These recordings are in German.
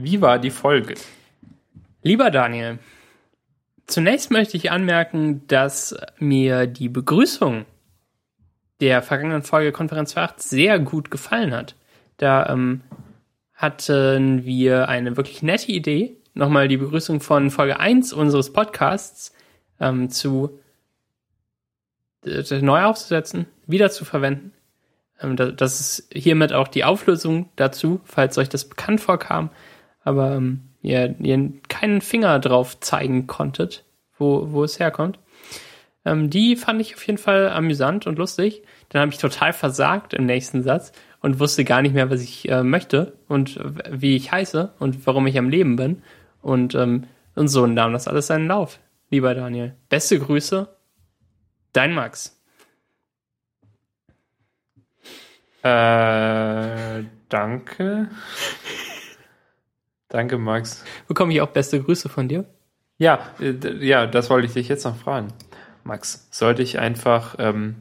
Wie war die Folge? Lieber Daniel, zunächst möchte ich anmerken, dass mir die Begrüßung der vergangenen Folge Konferenz 8 sehr gut gefallen hat. Da ähm, hatten wir eine wirklich nette Idee, nochmal die Begrüßung von Folge 1 unseres Podcasts ähm, zu äh, neu aufzusetzen, wieder zu verwenden. Ähm, das, das ist hiermit auch die Auflösung dazu, falls euch das bekannt vorkam, aber ähm, ihr, ihr keinen Finger drauf zeigen konntet, wo, wo es herkommt. Ähm, die fand ich auf jeden Fall amüsant und lustig. Dann habe ich total versagt im nächsten Satz und wusste gar nicht mehr, was ich äh, möchte und wie ich heiße und warum ich am Leben bin. Und, ähm, und so nahm das alles seinen Lauf, lieber Daniel. Beste Grüße, dein Max. Äh, danke. danke, Max. Bekomme ich auch beste Grüße von dir? Ja, äh, ja, das wollte ich dich jetzt noch fragen. Max, sollte ich einfach, ähm,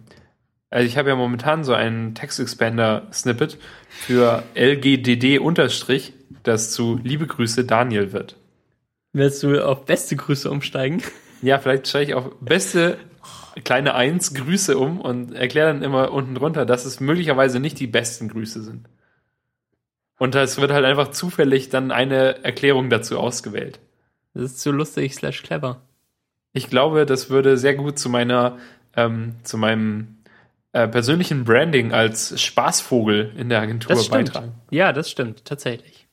also ich habe ja momentan so einen Text-Expander-Snippet für LGDD unterstrich, das zu Liebe Grüße Daniel wird. Willst du auf beste Grüße umsteigen? Ja, vielleicht steige ich auf beste kleine Eins Grüße um und erkläre dann immer unten drunter, dass es möglicherweise nicht die besten Grüße sind. Und es wird halt einfach zufällig dann eine Erklärung dazu ausgewählt. Das ist zu lustig slash clever. Ich glaube, das würde sehr gut zu meiner, ähm, zu meinem äh, persönlichen Branding als Spaßvogel in der Agentur das stimmt. beitragen. Ja, das stimmt, tatsächlich.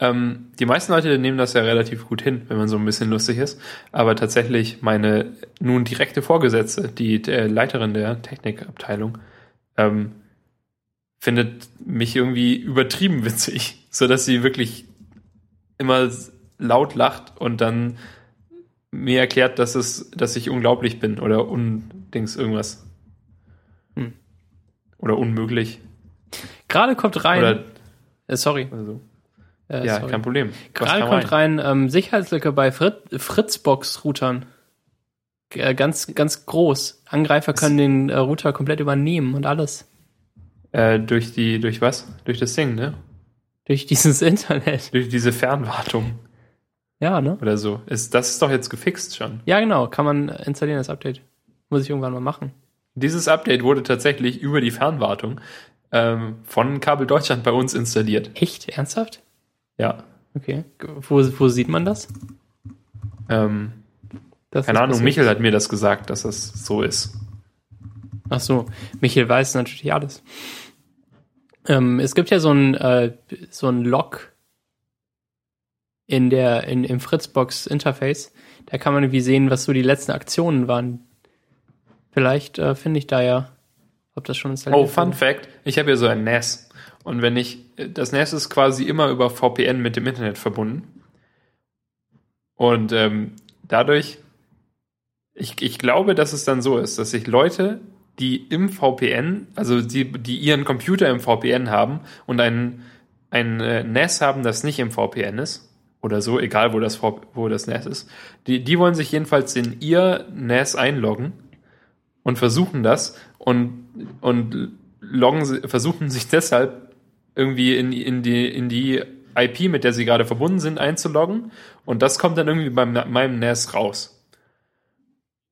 Ähm, die meisten Leute nehmen das ja relativ gut hin, wenn man so ein bisschen lustig ist. Aber tatsächlich meine nun direkte Vorgesetzte, die äh, Leiterin der Technikabteilung, ähm, findet mich irgendwie übertrieben witzig, so dass sie wirklich immer laut lacht und dann mir erklärt, dass es, dass ich unglaublich bin oder undings irgendwas. Hm. Oder unmöglich. Gerade kommt rein. Oder, äh, sorry. oder so. Äh, ja, sorry. kein Problem. Was Gerade kommt rein ähm, Sicherheitslücke bei Frit Fritzbox-Routern. Äh, Ganz, ganz groß. Angreifer können den äh, Router komplett übernehmen und alles. Äh, durch die, durch was? Durch das Ding, ne? Durch dieses Internet. Durch diese Fernwartung Ja, ne? oder so. Ist, das ist doch jetzt gefixt schon. Ja, genau. Kann man installieren, das Update. Muss ich irgendwann mal machen. Dieses Update wurde tatsächlich über die Fernwartung ähm, von Kabel Deutschland bei uns installiert. Echt? Ernsthaft? Ja. Okay. Wo, wo sieht man das? Ähm, Dass keine das Ahnung, passiert? Michel hat mir das gesagt, dass das so ist. Ach so, Michael weiß natürlich alles. Ähm, es gibt ja so ein, äh, so ein Log in der, in, im Fritzbox Interface. Da kann man irgendwie sehen, was so die letzten Aktionen waren. Vielleicht äh, finde ich da ja, ob das schon installiert Oh, Fun wurde. Fact, ich habe hier so ein NAS. Und wenn ich, das NAS ist quasi immer über VPN mit dem Internet verbunden. Und ähm, dadurch, ich, ich glaube, dass es dann so ist, dass sich Leute, die im VPN, also die, die ihren Computer im VPN haben und ein, ein äh, NAS haben, das nicht im VPN ist, oder so, egal wo das, wo das NAS ist, die, die wollen sich jedenfalls in ihr NAS einloggen und versuchen das und, und loggen, versuchen sich deshalb irgendwie in, in, die, in die IP, mit der sie gerade verbunden sind, einzuloggen. Und das kommt dann irgendwie bei meinem NAS raus.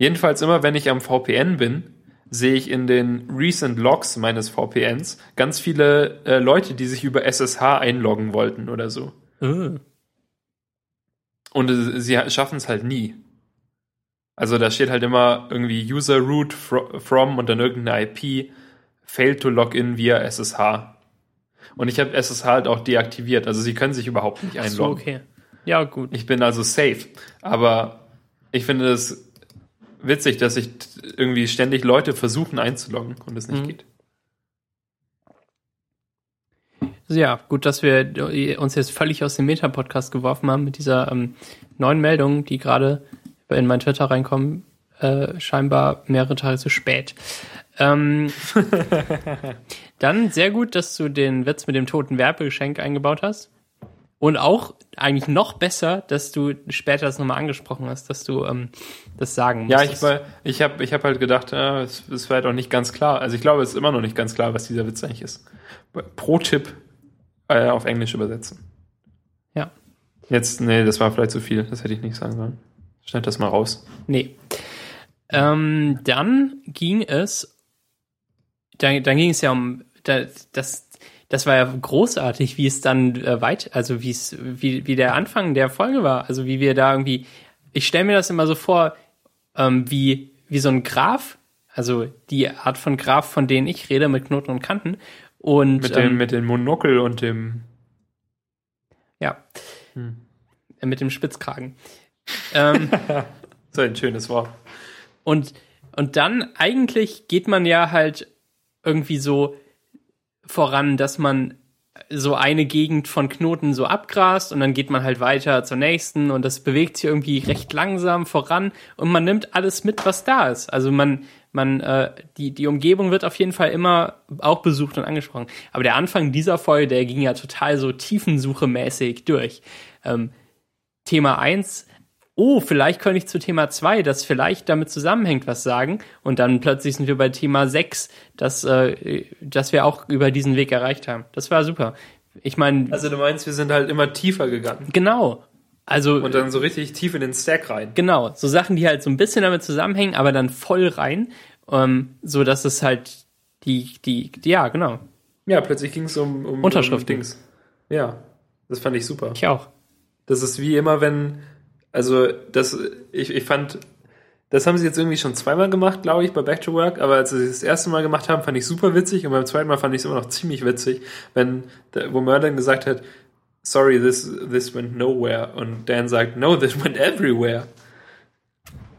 Jedenfalls immer, wenn ich am VPN bin, sehe ich in den Recent Logs meines VPNs ganz viele äh, Leute, die sich über SSH einloggen wollten oder so. Äh, Und äh, sie schaffen es halt nie. Also da steht halt immer irgendwie User root fro- from und dann irgendeine IP, failed to login via SSH. Und ich habe SSH halt auch deaktiviert, also sie können sich überhaupt nicht ach so, einloggen. okay. Ja, gut. Ich bin also safe. Aber ich finde es witzig, dass sich irgendwie ständig Leute versuchen einzuloggen und es nicht Mhm. geht. Ja, gut, dass wir uns jetzt völlig aus dem Meta-Podcast geworfen haben mit dieser ähm, neuen Meldung, die gerade in mein Twitter reinkommen, äh, scheinbar mehrere Tage zu spät. Ähm, dann sehr gut, dass du den Witz mit dem toten Werbegeschenk eingebaut hast. Und auch eigentlich noch besser, dass du später das nochmal angesprochen hast, dass du ähm, das sagen musst. Ja, ich, war- ich habe ich hab halt gedacht, ja, es, es war halt auch nicht ganz klar. Also ich glaube, es ist immer noch nicht ganz klar, was dieser Witz eigentlich ist. Pro-Tipp äh, auf Englisch übersetzen. Ja. Jetzt, nee, das war vielleicht zu viel. Das hätte ich nicht sagen sollen. Schneid das mal raus. Nee. Ähm, dann ging es, dann, dann ging es ja um, das, das, war ja großartig, wie es dann äh, weit, also wie es, wie, wie der Anfang der Folge war, also wie wir da irgendwie, ich stelle mir das immer so vor, ähm, wie, wie so ein Graph, also die Art von Graph, von denen ich rede, mit Knoten und Kanten. Und Mit dem, ähm, mit dem Monokel und dem. ja, Hm. äh, mit dem Spitzkragen. ähm, So ein schönes Wort. Und, und dann eigentlich geht man ja halt irgendwie so voran, dass man so eine Gegend von Knoten so abgrast und dann geht man halt weiter zur nächsten und das bewegt sich irgendwie recht langsam voran und man nimmt alles mit, was da ist. Also man, man, äh, die, die Umgebung wird auf jeden Fall immer auch besucht und angesprochen. Aber der Anfang dieser Folge, der ging ja total so tiefensuche-mäßig durch. Ähm, Thema eins oh, vielleicht könnte ich zu Thema 2, das vielleicht damit zusammenhängt, was sagen. Und dann plötzlich sind wir bei Thema 6, das, äh, das wir auch über diesen Weg erreicht haben. Das war super. Ich meine, Also du meinst, wir sind halt immer tiefer gegangen. genau. Also, Und dann so richtig tief in den Stack rein. genau, so Sachen, die halt so ein bisschen damit zusammenhängen, aber dann voll rein, ähm, so dass es halt die, die, die ja, genau. Ja, plötzlich ging es um, um Unterschriften. Um Dings. Ja, das fand ich super. Ich auch. Das ist wie immer, wenn, also das, ich, ich fand, das haben sie jetzt irgendwie schon zweimal gemacht, glaube ich, bei Back to Work, aber als sie das erste Mal gemacht haben, fand ich super witzig und beim zweiten Mal fand ich es immer noch ziemlich witzig, wenn, wo Merlin gesagt hat, sorry, this, this went nowhere und Dan sagt, no, this went everywhere.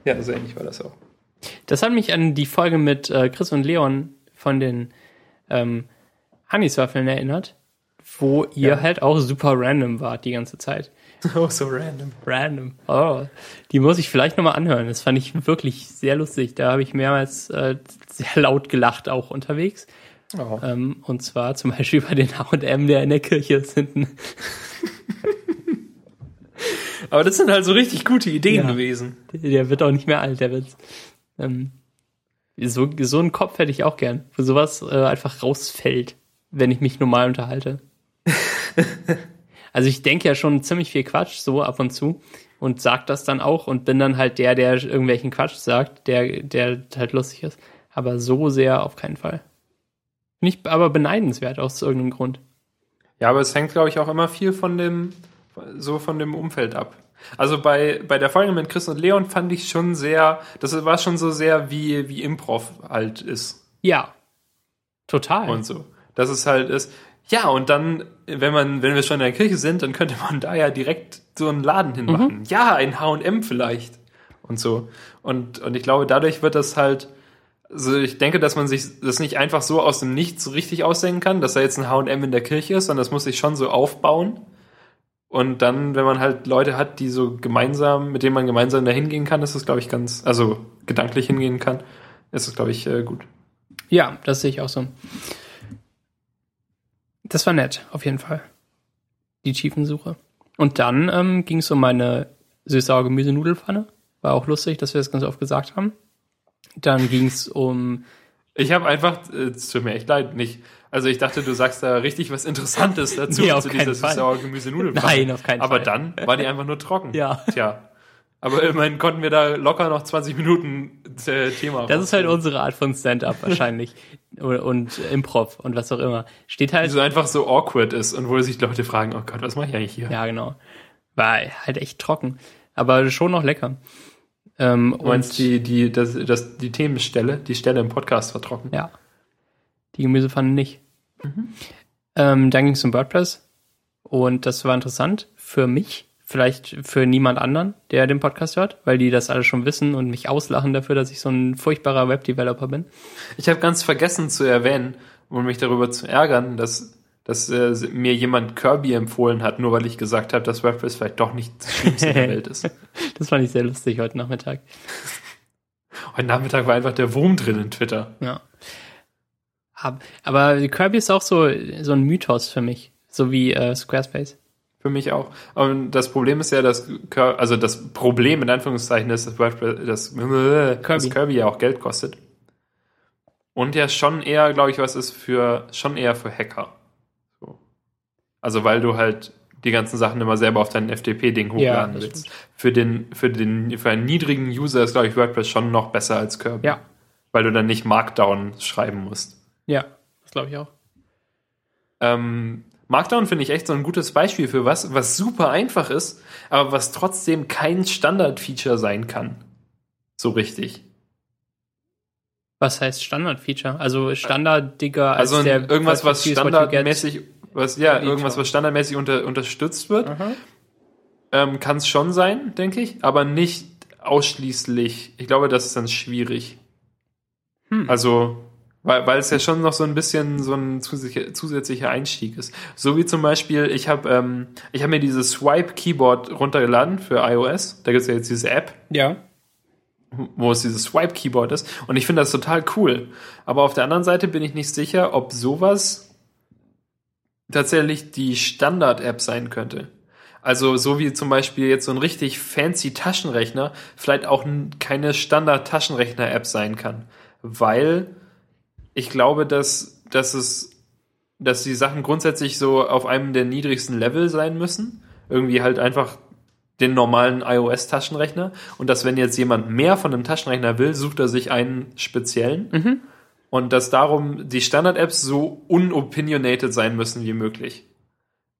Ja, so ähnlich war das auch. Das hat mich an die Folge mit äh, Chris und Leon von den ähm, Honeyswaffeln erinnert, wo ihr Ja. halt auch super random wart die ganze Zeit. Oh, so random. Random. Oh, die muss ich vielleicht nochmal anhören. Das fand ich wirklich sehr lustig. Da habe ich mehrmals äh, sehr laut gelacht, auch unterwegs. Oh. Ähm, und zwar zum Beispiel über den H&M, der in der Kirche ist hinten. Aber das sind halt so richtig gute Ideen Ja. gewesen. Der wird auch nicht mehr alt, der Witz. Ähm, so, so einen Kopf hätte ich auch gern, wo sowas äh, einfach rausfällt, wenn ich mich normal unterhalte. also ich denke ja schon ziemlich viel Quatsch, so ab und zu, und sag das dann auch und bin dann halt der, der irgendwelchen Quatsch sagt, der, der halt lustig ist. Aber so sehr auf keinen Fall. Nicht aber beneidenswert aus irgendeinem Grund. Ja, aber es hängt, glaube ich, auch immer viel von dem, so von dem Umfeld ab. Also bei, bei der Folge mit Chris und Leon fand ich schon sehr, das war schon so sehr wie, wie Improv halt ist Ja. Total. und so. Dass es halt ist, ja, und dann, wenn man, wenn wir schon in der Kirche sind, dann könnte man da ja direkt so einen Laden hinmachen. Ja, ein H&M vielleicht. Und so. Und, und ich glaube, dadurch wird das halt, also ich denke, dass man sich das nicht einfach so aus dem Nichts so richtig ausdenken kann, dass da jetzt ein H&M in der Kirche ist, sondern das muss sich schon so aufbauen. Und dann, wenn man halt Leute hat, die so gemeinsam, mit denen man gemeinsam da hingehen kann, ist das, glaube ich, ganz, also gedanklich hingehen kann, ist das, glaube ich, äh, gut. Ja, das sehe ich auch so. Das war nett, auf jeden Fall. Die Tiefensuche. Und dann ähm, ging es um meine süß-sauer Gemüsenudelpfanne. War auch lustig, dass wir das ganz oft gesagt haben. Dann ging es um. Ich habe einfach, äh, es tut mir echt leid, nicht. Also ich dachte, du sagst da richtig was Interessantes dazu, Nee, zu dieser Fall. sauer Gemüse-Nudelpfanne. Nein, auf keinen Aber Fall. dann war die einfach nur trocken. Ja. Tja. Aber immerhin konnten wir da locker noch 20 Minuten äh, Thema Das ist halt unsere Art von Stand-up wahrscheinlich. und, Improv und was auch immer. Steht Die halt. so einfach so awkward ist und wo sich Leute fragen, oh Gott, was mache ich eigentlich hier? Ja, genau. War halt echt trocken. Aber schon noch lecker. Ähm, Du meinst und- die, die, das, das, die Themenstelle, die Stelle im Podcast war trocken. Ja. Die Gemüsepfanne nicht. Mhm. Ähm, dann ging es um WordPress. Und das war interessant für mich, vielleicht für niemand anderen, der den Podcast hört, weil die das alle schon wissen und mich auslachen dafür, dass ich so ein furchtbarer Webdeveloper bin. Ich habe ganz vergessen zu erwähnen, um mich darüber zu ärgern, dass, dass äh, mir jemand Kirby empfohlen hat, nur weil ich gesagt habe, dass WordPress vielleicht doch nicht das Schlimmste in der Welt ist. Das fand ich sehr lustig heute Nachmittag. Heute Nachmittag war einfach der Wurm drin in Twitter. Ja. Ab- Aber Kirby ist auch so, so ein Mythos für mich. So wie äh, Squarespace. Für mich auch. Und das Problem ist ja, dass Kirby, also das Problem in Anführungszeichen ist, dass WordPress, dass, Kirby. dass Kirby ja auch Geld kostet. Und ja schon eher, glaube ich, was ist für, schon eher für Hacker. Also weil du halt die ganzen Sachen immer selber auf dein FTP-Ding hochladen das willst. Für den, für den, für einen niedrigen User ist, glaube ich, WordPress schon noch besser als Kirby. Ja, Weil du dann nicht Markdown schreiben musst. ja, das glaube ich auch. Ähm, Markdown finde ich echt so ein gutes Beispiel für was, was super einfach ist, aber was trotzdem kein Standard-Feature sein kann. So richtig. Was heißt Standard-Feature? Also standardiger als Also der irgendwas, was standardmäßig, was, ja, irgendwas, was standardmäßig unter, unterstützt wird, ähm, kann es schon sein, denke ich, aber nicht ausschließlich. Ich glaube, das ist dann schwierig. Hm. Also, weil, weil es ja schon noch so ein bisschen so ein zusätzlicher, Einstieg ist. So wie zum Beispiel, ich habe ähm, ich hab mir dieses Swipe Keyboard runtergeladen für iOS. Da gibt es ja jetzt diese App, Ja. wo es dieses Swipe Keyboard ist. Und ich finde das total cool. Aber auf der anderen Seite bin ich nicht sicher, ob sowas tatsächlich die Standard-App sein könnte. Also so wie zum Beispiel jetzt so ein richtig fancy Taschenrechner vielleicht auch keine Standard-Taschenrechner-App sein kann. Weil ich glaube, dass, dass es, dass die Sachen grundsätzlich so auf einem der niedrigsten Level sein müssen. Irgendwie halt einfach den normalen iOS-Taschenrechner. Und dass wenn jetzt jemand mehr von einem Taschenrechner will, sucht er sich einen speziellen. Und dass darum die Standard-Apps so unopinionated sein müssen wie möglich.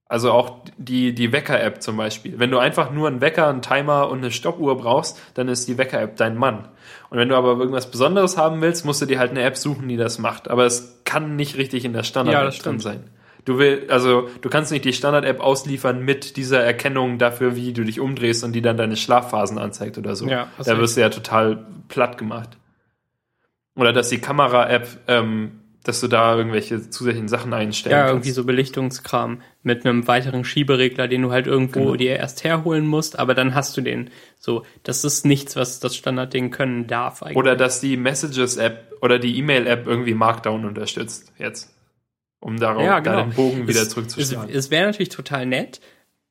Also auch die, die Wecker-App zum Beispiel. Wenn du einfach nur einen Wecker, einen Timer und eine Stoppuhr brauchst, dann ist die Wecker-App dein Mann. Und wenn du aber irgendwas Besonderes haben willst, musst du dir halt eine App suchen, die das macht. Aber es kann nicht richtig in der Ja, Standard-App das drin sein. Du will, also du kannst nicht die Standard-App ausliefern mit dieser Erkennung dafür, wie du dich umdrehst und die dann deine Schlafphasen anzeigt oder so. Ja, da wirst du ja total platt gemacht. Oder dass die Kamera-App, ähm, dass du da irgendwelche zusätzlichen Sachen einstellen Ja, kannst. irgendwie so Belichtungskram mit einem weiteren Schieberegler, den du halt irgendwo Genau. dir erst herholen musst, aber dann hast du den. So, das ist nichts, was das Standardding können darf eigentlich. Oder dass die Messages-App oder die E-Mail-App irgendwie Markdown unterstützt jetzt. Um darauf ja, da genau. den Bogen wieder es, zurückzuschlagen. Es, es wäre natürlich total nett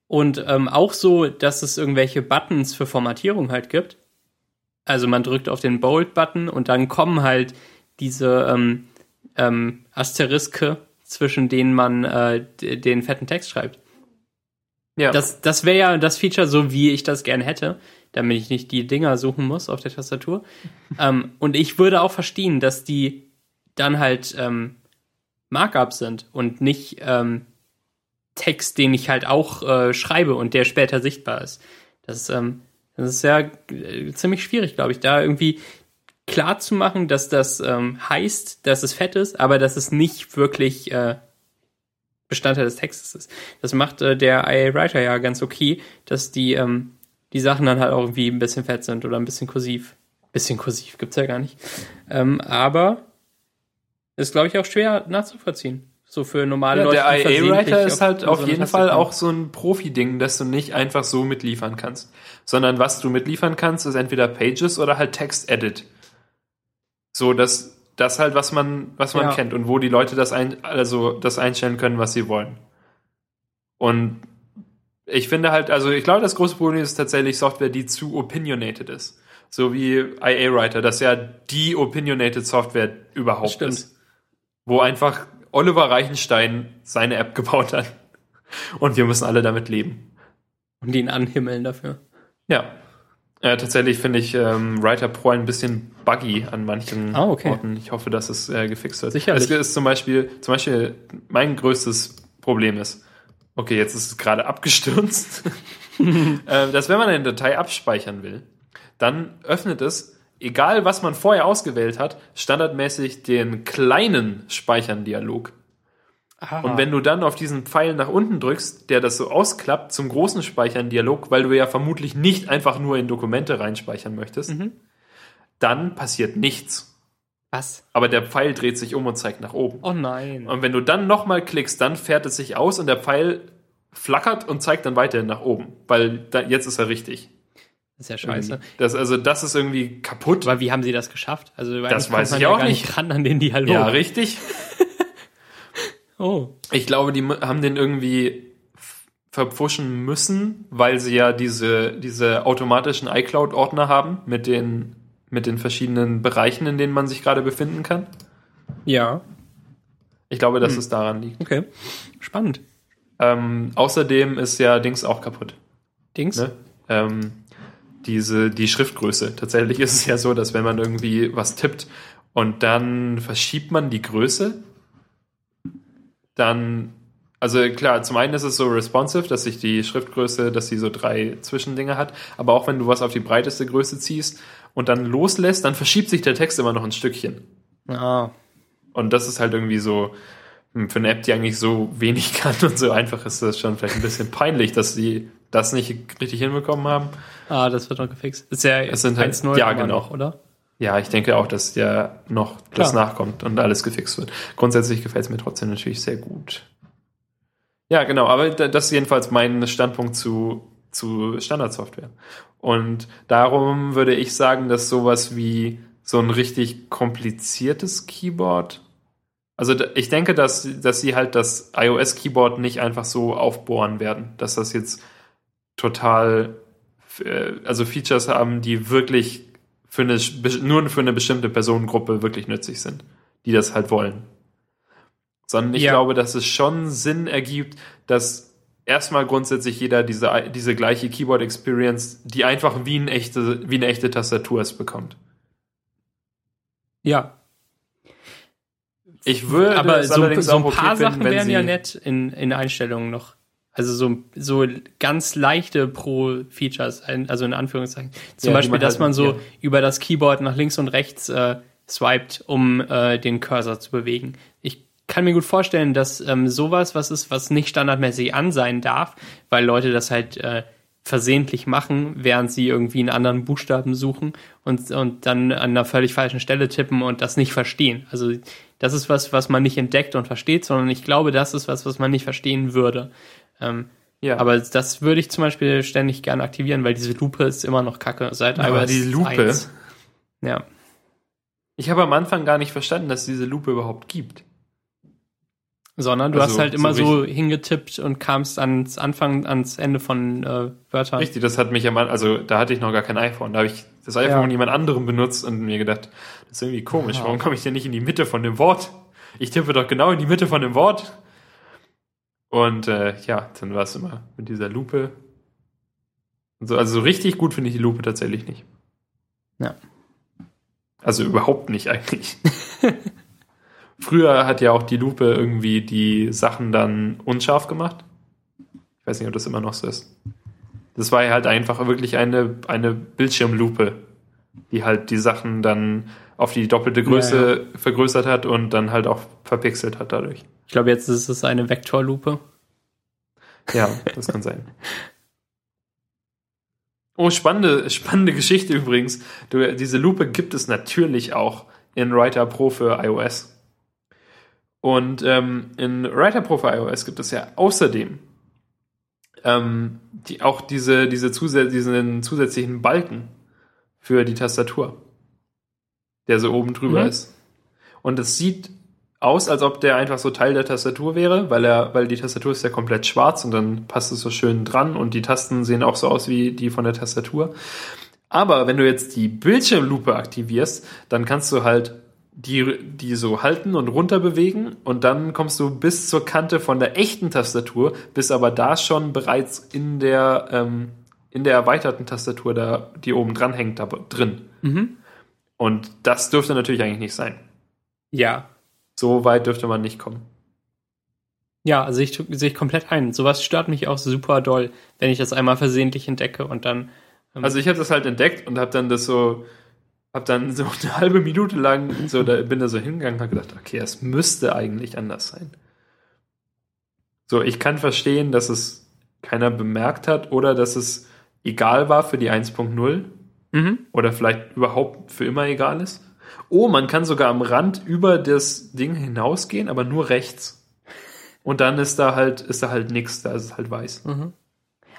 und ähm, auch so, dass es irgendwelche Buttons für Formatierung halt gibt. Also man drückt auf den Bold-Button und dann kommen halt diese ähm, ähm, Asteriske, zwischen denen man äh, den fetten Text schreibt. ja. Das, das wäre ja das Feature, so wie ich das gerne hätte, damit ich nicht die Dinger suchen muss auf der Tastatur. ähm, und ich würde auch verstehen, dass die dann halt ähm, Markups sind und nicht ähm, Text, den ich halt auch äh, schreibe und der später sichtbar ist. Das, ähm, das ist ja äh, ziemlich schwierig, glaube ich, da irgendwie klar zu machen, dass das ähm, heißt, dass es fett ist, aber dass es nicht wirklich äh, Bestandteil des Textes ist. Das macht äh, der IA Writer ja ganz okay, dass die ähm, die Sachen dann halt auch irgendwie ein bisschen fett sind oder ein bisschen kursiv. Bisschen kursiv gibt's ja gar nicht. Ähm, aber ist, glaube ich, auch schwer nachzuvollziehen. So für normale Ja, Leute. der IA-Writer ist halt so auf eine jeden Fall auch so ein Profi-Ding, dass du nicht einfach so mitliefern kannst. Sondern was du mitliefern kannst, ist entweder Pages oder halt Text-Edit. So, dass das halt, was man, was man Ja. kennt und wo die Leute das ein, also das einstellen können, was sie wollen. Und ich finde halt, also ich glaube, das große Problem ist tatsächlich Software, die zu opinionated ist. So wie IA-Writer, das ja die opinionated Software überhaupt Stimmt. ist. Wo einfach Oliver Reichenstein seine App gebaut hat. Und wir müssen alle damit leben. Und ihn anhimmeln dafür. Ja. Äh, tatsächlich finde ich ähm, Writer Pro ein bisschen buggy an manchen Ah, okay. Orten. Ich hoffe, dass es äh, gefixt wird. Sicherlich. Es ist zum Beispiel, zum Beispiel mein größtes Problem ist, okay, jetzt ist es gerade abgestürzt, äh, dass wenn man eine Datei abspeichern will, dann öffnet es, egal was man vorher ausgewählt hat, standardmäßig den kleinen Speichern-Dialog. Ah. Und wenn du dann auf diesen Pfeil nach unten drückst, der das so ausklappt zum großen Speichern-Dialog, weil du ja vermutlich nicht einfach nur in Dokumente reinspeichern möchtest, Mhm. dann passiert nichts. Was? Aber der Pfeil dreht sich um und zeigt nach oben. Oh nein. Und wenn du dann nochmal klickst, dann fährt es sich aus und der Pfeil flackert und zeigt dann weiterhin nach oben, weil da, jetzt ist er richtig. Das ist ja scheiße. Das, also das ist irgendwie kaputt. Aber wie haben sie das geschafft? Also Das weiß ich ja auch gar nicht. ran an den Dialog. Ja, richtig. Oh. Ich glaube, die haben den irgendwie verpfuschen müssen, weil sie ja diese, diese automatischen iCloud-Ordner haben mit den, mit den verschiedenen Bereichen, in denen man sich gerade befinden kann. Ja. Ich glaube, Hm. dass es daran liegt. Okay. Spannend. Ähm, außerdem ist ja Dings auch kaputt. Dings? Ne? Ähm, diese, die Schriftgröße. Tatsächlich ist es ja so, dass wenn man irgendwie was tippt und dann verschiebt man die Größe, dann, also klar, zum einen ist es so responsive, dass sich die Schriftgröße, dass sie so drei Zwischendinge hat, aber auch wenn du was auf die breiteste Größe ziehst und dann loslässt, dann verschiebt sich der Text immer noch ein Stückchen. Ah, Und das ist halt irgendwie so, hm, für eine App, die eigentlich so wenig kann und so einfach ist das schon vielleicht ein bisschen peinlich, dass sie das nicht richtig hinbekommen haben. ah, das wird noch gefixt. Ist ja Es sind halt- 1.0 ja, genau. noch, oder? Ja, ich denke auch, dass ja noch das Klar. nachkommt und alles gefixt wird. Grundsätzlich gefällt es mir trotzdem natürlich sehr gut. Ja, genau, aber da- das ist jedenfalls mein Standpunkt zu, zu Standardsoftware. Und darum würde ich sagen, dass sowas wie so ein richtig kompliziertes Keyboard, also ich denke, dass, dass sie halt das iOS-Keyboard nicht einfach so aufbohren werden, dass das jetzt total, äh, also Features haben, die wirklich für eine, nur für eine bestimmte Personengruppe wirklich nützlich sind, die das halt wollen. Sondern ich Ja. glaube, dass es schon Sinn ergibt, dass erstmal grundsätzlich jeder diese, diese gleiche Keyboard-Experience, die einfach wie, ein echte, wie eine echte Tastatur es bekommt. Ja, Ich würde aber so, allerdings so ein auch okay paar finden, Sachen wären ja nett in, in Einstellungen noch. Also so, so ganz leichte Pro-Features, also in Anführungszeichen. Zum Ja, Beispiel, man dass halt- man so ja. über das Keyboard nach links und rechts äh, swiped, um äh, den Cursor zu bewegen. Ich kann mir gut vorstellen, dass ähm, sowas, was ist, was nicht standardmäßig an sein darf, weil Leute das halt äh, versehentlich machen, während sie irgendwie einen anderen Buchstaben suchen und, und dann an einer völlig falschen Stelle tippen und das nicht verstehen. Also das ist was, was man nicht entdeckt und versteht, sondern ich glaube, das ist was, was man nicht verstehen würde. Ähm, ja. aber das würde ich zum Beispiel ständig gerne aktivieren, weil diese Lupe ist immer noch kacke seit Aber iOS die Lupe? 1. Ja. ich habe am Anfang gar nicht verstanden, dass es diese Lupe überhaupt gibt. Sondern du Also, hast halt immer so so, hingetippt und kamst ans Anfang, ans Ende von äh, Wörtern. Richtig, das hat mich am Anfang, also da hatte ich noch gar kein iPhone. Da habe ich das iPhone Ja. von jemand anderem benutzt und mir gedacht, das ist irgendwie komisch. Ja. Warum komme ich denn nicht in die Mitte von dem Wort? Ich tippe doch genau in die Mitte von dem Wort. Und äh, ja, dann war es immer mit dieser Lupe. So, also so richtig gut finde ich die Lupe tatsächlich nicht. Ja. Also überhaupt nicht eigentlich. Früher hat ja auch die Lupe irgendwie die Sachen dann unscharf gemacht. Ich weiß nicht, ob das immer noch so ist. Das war ja halt einfach wirklich eine, eine Bildschirmlupe, die halt die Sachen dann auf die doppelte Größe vergrößert hat und dann halt auch verpixelt hat dadurch. Ich glaube, jetzt ist es eine Vektorlupe. Ja, das kann sein. Oh, spannende, spannende Geschichte übrigens. Du, diese Lupe gibt es natürlich auch in Writer Pro für iOS. Und ähm, in Writer Pro für iOS gibt es ja außerdem ähm, die, auch diese, diese zusä diesen zusätzlichen Balken für die Tastatur, der so oben drüber Mhm. ist. Und es sieht aus, als ob der einfach so Teil der Tastatur wäre, weil er, weil die Tastatur ist ja komplett schwarz und dann passt es so schön dran und die Tasten sehen auch so aus wie die von der Tastatur. Aber wenn du jetzt die Bildschirmlupe aktivierst, dann kannst du halt die, die so halten und runter bewegen und dann kommst du bis zur Kante von der echten Tastatur, bist aber da schon bereits in der, ähm, in der erweiterten Tastatur, da, die oben dran hängt, da drin. Mhm. Und das dürfte natürlich eigentlich nicht sein. Ja. So weit dürfte man nicht kommen. Ja, also ich sehe ich komplett ein. Sowas stört mich auch super doll, wenn ich das einmal versehentlich entdecke und dann. ähm, Also ich habe das halt entdeckt und habe dann das so, habe dann so eine halbe Minute lang so, da bin da so hingegangen und habe gedacht, okay, es müsste eigentlich anders sein. So, ich kann verstehen, dass es keiner bemerkt hat oder dass es egal war für die 1.0 mhm. oder vielleicht überhaupt für immer egal ist. Oh, man kann sogar am Rand über das Ding hinausgehen, aber nur rechts. Und dann ist da halt, ist da halt nichts, da ist es halt weiß. Mhm.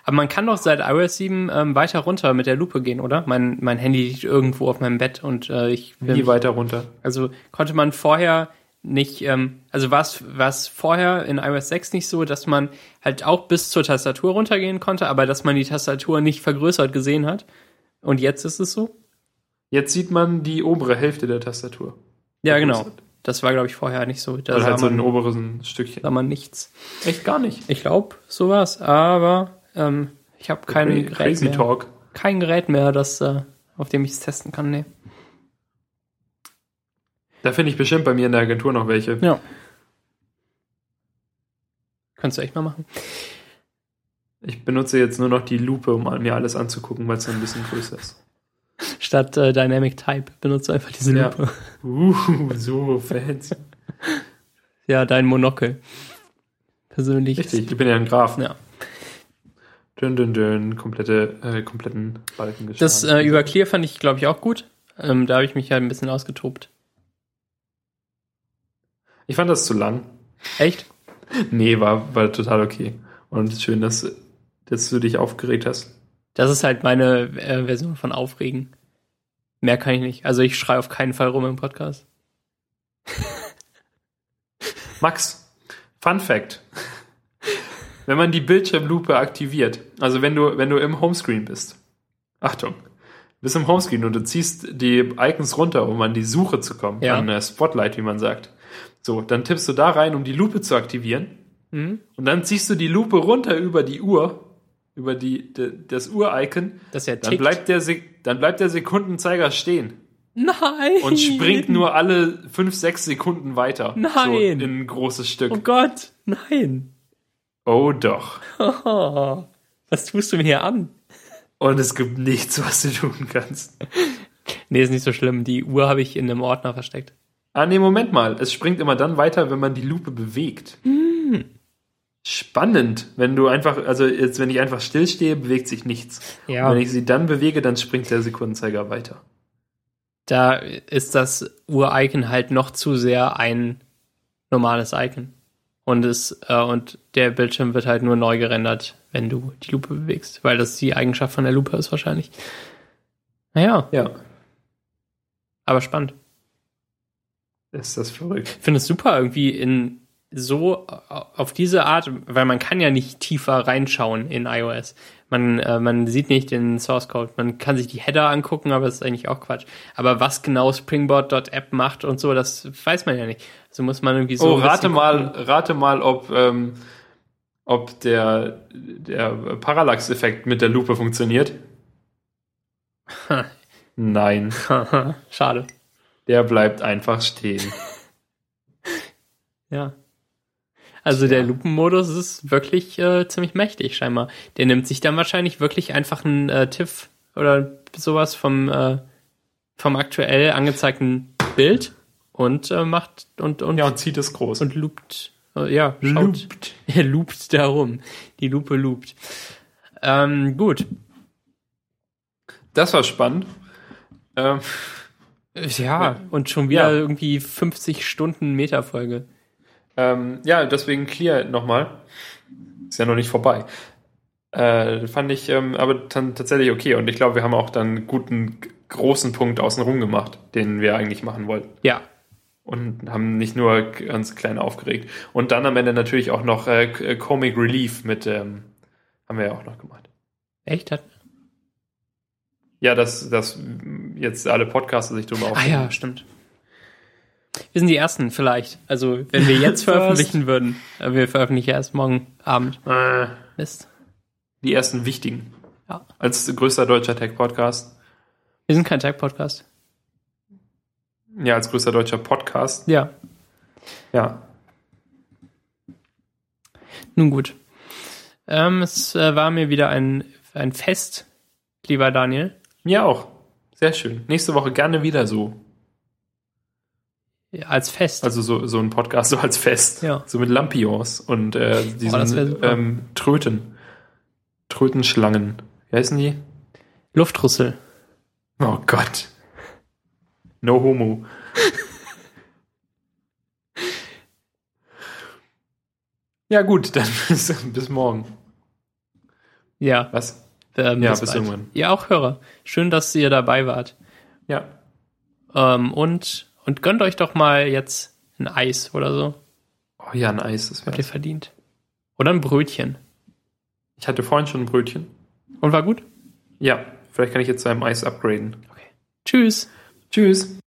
Aber man kann doch seit iOS 7 ähm, weiter runter mit der Lupe gehen, oder? Mein, mein Handy liegt irgendwo auf meinem Bett und äh, ich will mich- weiter runter. Also konnte man vorher nicht, ähm, also war es vorher in iOS 6 nicht so, dass man halt auch bis zur Tastatur runtergehen konnte, aber dass man die Tastatur nicht vergrößert gesehen hat. Und jetzt ist es so? Jetzt sieht man die obere Hälfte der Tastatur. Ja, genau. Das war, glaube ich, vorher nicht so. Da Oder halt so ein oberes Stückchen. sah man nichts. Echt gar nicht. Ich glaube, sowas, aber ähm, ich habe kein Cra- Gerät Crazy mehr. Talk. Kein Gerät mehr, das, äh, auf dem ich es testen kann. Nee. Da finde ich bestimmt bei mir in der Agentur noch welche. Ja. Könntest du echt mal machen. Ich benutze jetzt nur noch die Lupe, um mir alles anzugucken, weil es ein bisschen größer ist. Statt äh, Dynamic Type benutze einfach diese Ja. Lupe. Uh, so fancy. Ja, dein Monokel. Persönlich. Richtig, ich bin ja ein Graf. Ja. Dün, dün, dün, komplette, äh, kompletten Balken geschlagen. Das äh, über Clear fand ich, glaube ich, auch gut. Ähm, da habe ich mich ja ein bisschen ausgetobt. ich fand das zu lang. Echt? Nee, war, war total okay. Und schön, dass, dass du dich aufgeregt hast. Das ist halt meine äh, Version von Aufregen. Mehr kann ich nicht. Also ich schreie auf keinen Fall rum im Podcast. Max, Fun Fact. Wenn man die Bildschirmlupe aktiviert, also wenn du, wenn du im Homescreen bist, Achtung, du bist im Homescreen und du ziehst die Icons runter, um an die Suche zu kommen, Ja. an äh, Spotlight, wie man sagt. So, dann tippst du da rein, um die Lupe zu aktivieren. Mhm. Und dann ziehst du die Lupe runter über die Uhr, über die, de, das Uhr-Icon. Ja Dann bleibt, der dann bleibt der Sekundenzeiger stehen Nein! und springt nur alle 5, 6 Sekunden weiter. Nein. So in ein großes Stück. Oh Gott, nein! Oh doch. Oh, was tust du mir hier an? Und es gibt nichts, was du tun kannst. Nee, ist nicht so schlimm. Die Uhr habe ich in einem Ordner versteckt. Ah, nee, Moment mal. Es springt immer dann weiter, wenn man die Lupe bewegt. Hm. Spannend. Wenn du einfach, also jetzt, wenn ich einfach stillstehe, bewegt sich nichts. Ja. Und wenn ich sie dann bewege, dann springt der Sekundenzeiger weiter. Da ist das Ur-Icon halt noch zu sehr ein normales Icon. Und, es, äh, und der Bildschirm wird halt nur neu gerendert, wenn du die Lupe bewegst, weil das die Eigenschaft von der Lupe ist wahrscheinlich. Naja, Ja. aber spannend. Ist das verrückt. Ich finde es super, irgendwie in so auf diese Art, weil man kann ja nicht tiefer reinschauen in iOS. Man, äh, man sieht nicht den Source Code. Man kann sich die Header angucken, aber das ist eigentlich auch Quatsch. Aber was genau Springboard.app macht und so, das weiß man ja nicht. Also muss man irgendwie so. oh, rate mal, gucken. rate mal, ob, ähm, ob der, der Parallax-Effekt mit der Lupe funktioniert. Nein, Schade. der bleibt einfach stehen. Ja. Also der Lupenmodus ist wirklich äh, ziemlich mächtig, scheinbar. Der nimmt sich dann wahrscheinlich wirklich einfach einen äh, TIFF oder sowas vom, äh, vom aktuell angezeigten Bild und äh, macht und, und, Ja, und zieht es groß. und loopt. Äh, ja, schaut. Er loopt da rum. Die Lupe loopt. Ähm, gut. Das war spannend. Ähm, Ja, und schon wieder Ja. irgendwie 50 Stunden Metafolge. Ähm, ja, deswegen Clear nochmal. Ist ja noch nicht vorbei. Äh, fand ich ähm, aber dann tatsächlich okay. Und ich glaube, wir haben auch dann einen guten, großen Punkt außenrum gemacht, den wir eigentlich machen wollten. Ja, Und haben nicht nur ganz klein aufgeregt. Und dann am Ende natürlich auch noch äh, äh, Comic Relief mit, ähm, haben wir ja auch noch gemacht. echt? Hat, Ja, dass, dass jetzt alle Podcaster sich drüber ah aufregen. ja, stimmt. Wir sind die Ersten vielleicht. Also wenn wir jetzt veröffentlichen würden. äh, Wir veröffentlichen erst morgen Abend. Äh, Mist. die ersten wichtigen. Ja. Als größter deutscher Tech-Podcast. Wir sind kein Tech-Podcast. Ja, als größter deutscher Podcast. Ja, Ja. nun gut. Ähm, es äh, war mir wieder ein, ein Fest, lieber Daniel. Mir auch. Sehr schön. Nächste Woche gerne wieder so. Als Fest. Also so, so ein Podcast so als Fest. Ja. So mit Lampions und äh, diesen Oh, ähm, Tröten. Trötenschlangen. Wie heißen die? Luftrüssel. Oh Gott. No homo. ja, gut, dann bis, bis morgen. Ja, Was? ähm, Ja, bis bis irgendwann. Ja, auch Hörer. Schön, dass ihr dabei wart. Ja. Ähm, und, und gönnt euch doch mal jetzt ein Eis oder so. Oh ja, ein Eis, das Habt ihr verdient. Oder ein Brötchen. Ich hatte vorhin schon ein Brötchen. Und war gut? Ja, vielleicht kann ich jetzt zu einem Eis upgraden. Tschüss. Tschüss.